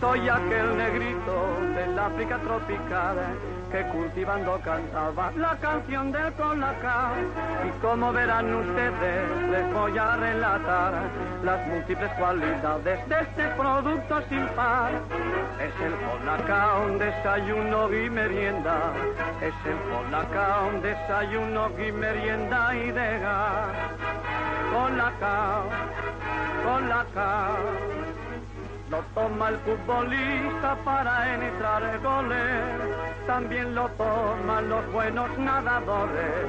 Soy aquel negrito del África tropical que cultivando cantaba la canción del colacao. Y como verán ustedes, les voy a relatar las múltiples cualidades de este producto sin par. Es el colacao, un desayuno y merienda. Es el colacao, un desayuno y merienda y de gas. Colacao, colacao. Lo toma el futbolista para entrar goles, también lo toman los buenos nadadores.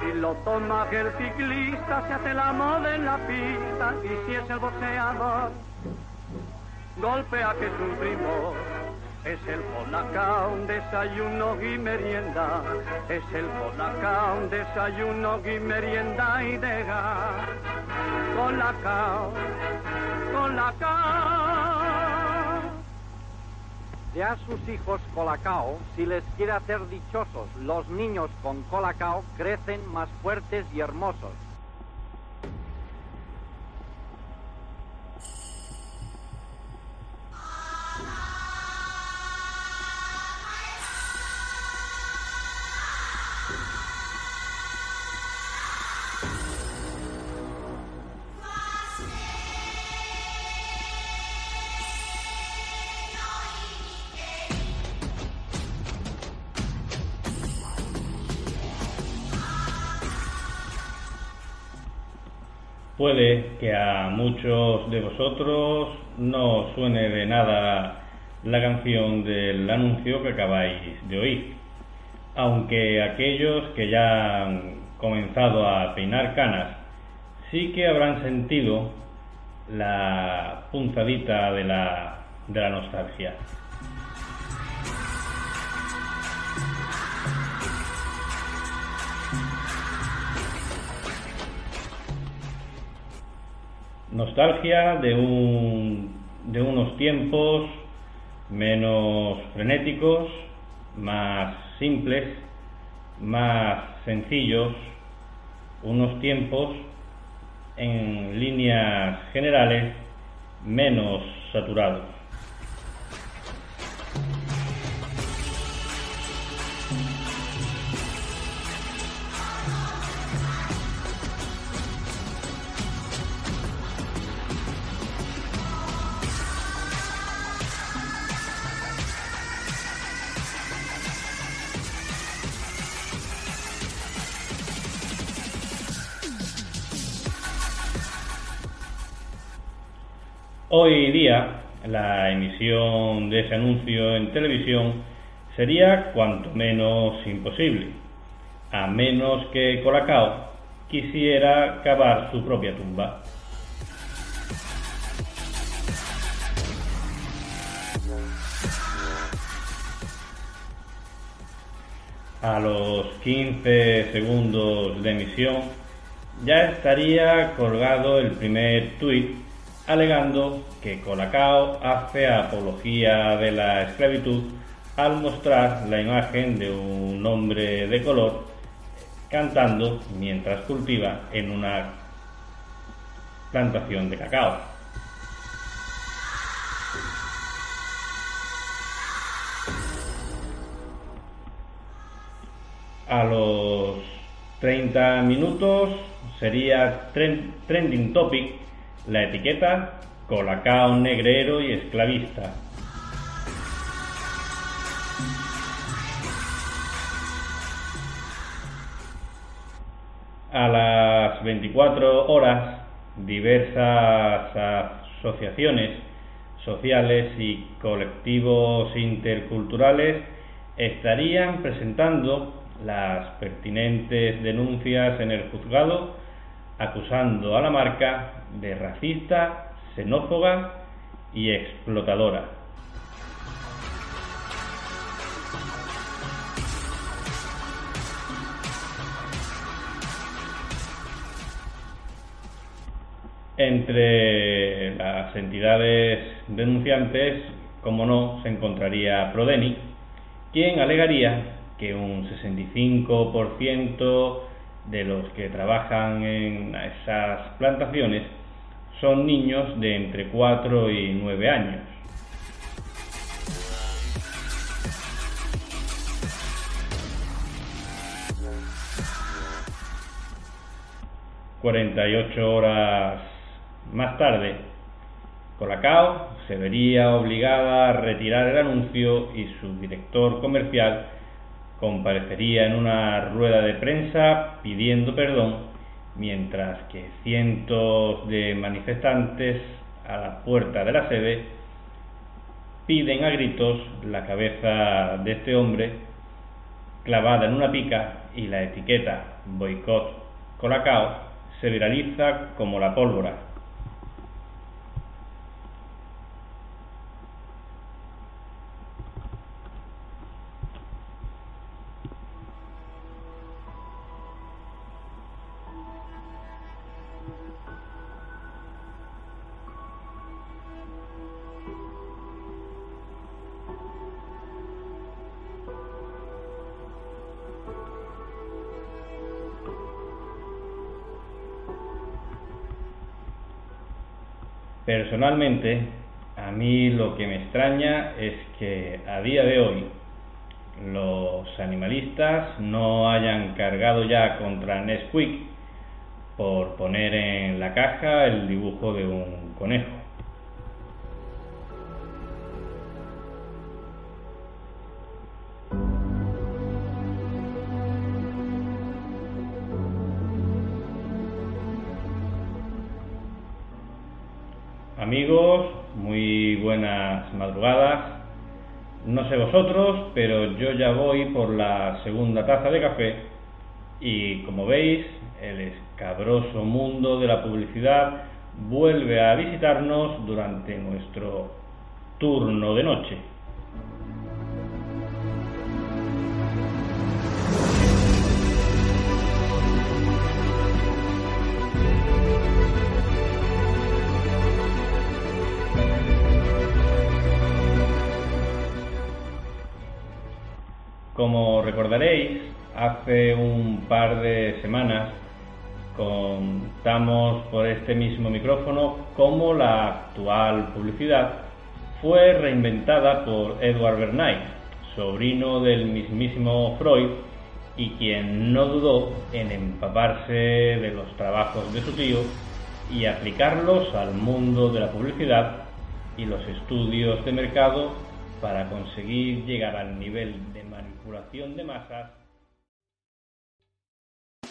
Si lo toma el ciclista se hace la moda en la pista y si es el boxeador, golpea que es un primo. Es el colacao, un desayuno y merienda. Es el colacao, un desayuno y merienda y Colacao, colacao. De a sus hijos colacao, si les quiere hacer dichosos, los niños con colacao crecen más fuertes y hermosos. Puede que a muchos de vosotros no suene de nada la canción del anuncio que acabáis de oír, aunque aquellos que ya han comenzado a peinar canas sí que habrán sentido la punzadita de la, de la nostalgia. Nostalgia de, un, de unos tiempos menos frenéticos, más simples, más sencillos, unos tiempos en líneas generales menos saturados. Hoy día la emisión de ese anuncio en televisión sería cuanto menos imposible, a menos que Colacao quisiera cavar su propia tumba. A los 15 segundos de emisión ya estaría colgado el primer tuit alegando que Colacao hace apología de la esclavitud al mostrar la imagen de un hombre de color cantando mientras cultiva en una plantación de cacao. A los 30 minutos sería trending topic la etiqueta Colacao negrero y esclavista. A las 24 horas, diversas asociaciones sociales y colectivos interculturales estarían presentando las pertinentes denuncias en el juzgado acusando a la marca de racista, xenófoba y explotadora. Entre las entidades denunciantes, como no, se encontraría Prodeni, quien alegaría que un 65% de los que trabajan en esas plantaciones son niños de entre 4 y 9 años. ...48 horas más tarde... ...Colacao se vería obligada a retirar el anuncio... ...y su director comercial comparecería en una rueda de prensa pidiendo perdón, mientras que cientos de manifestantes a la puerta de la sede piden a gritos la cabeza de este hombre clavada en una pica y la etiqueta boicot Colacao se viraliza como la pólvora. Personalmente, a mí lo que me extraña es que a día de hoy los animalistas no hayan cargado ya contra Nesquik por poner en la caja el dibujo de un conejo. Amigos, muy buenas madrugadas. No sé vosotros, pero yo ya voy por la segunda taza de café y como veis, el escabroso mundo de la publicidad vuelve a visitarnos durante nuestro turno de noche. Como recordaréis, hace un par de semanas contamos por este mismo micrófono cómo la actual publicidad fue reinventada por Edward Bernays, sobrino del mismísimo Freud y quien no dudó en empaparse de los trabajos de su tío y aplicarlos al mundo de la publicidad y los estudios de mercado para conseguir llegar al nivel de manipulación de masas.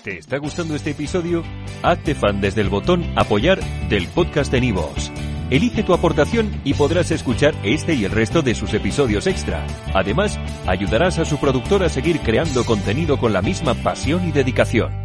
¿Te está gustando este episodio? Hazte fan desde el botón Apoyar del podcast de Nivos. Elige tu aportación y podrás escuchar este y el resto de sus episodios extra. Además, ayudarás a su productor a seguir creando contenido con la misma pasión y dedicación.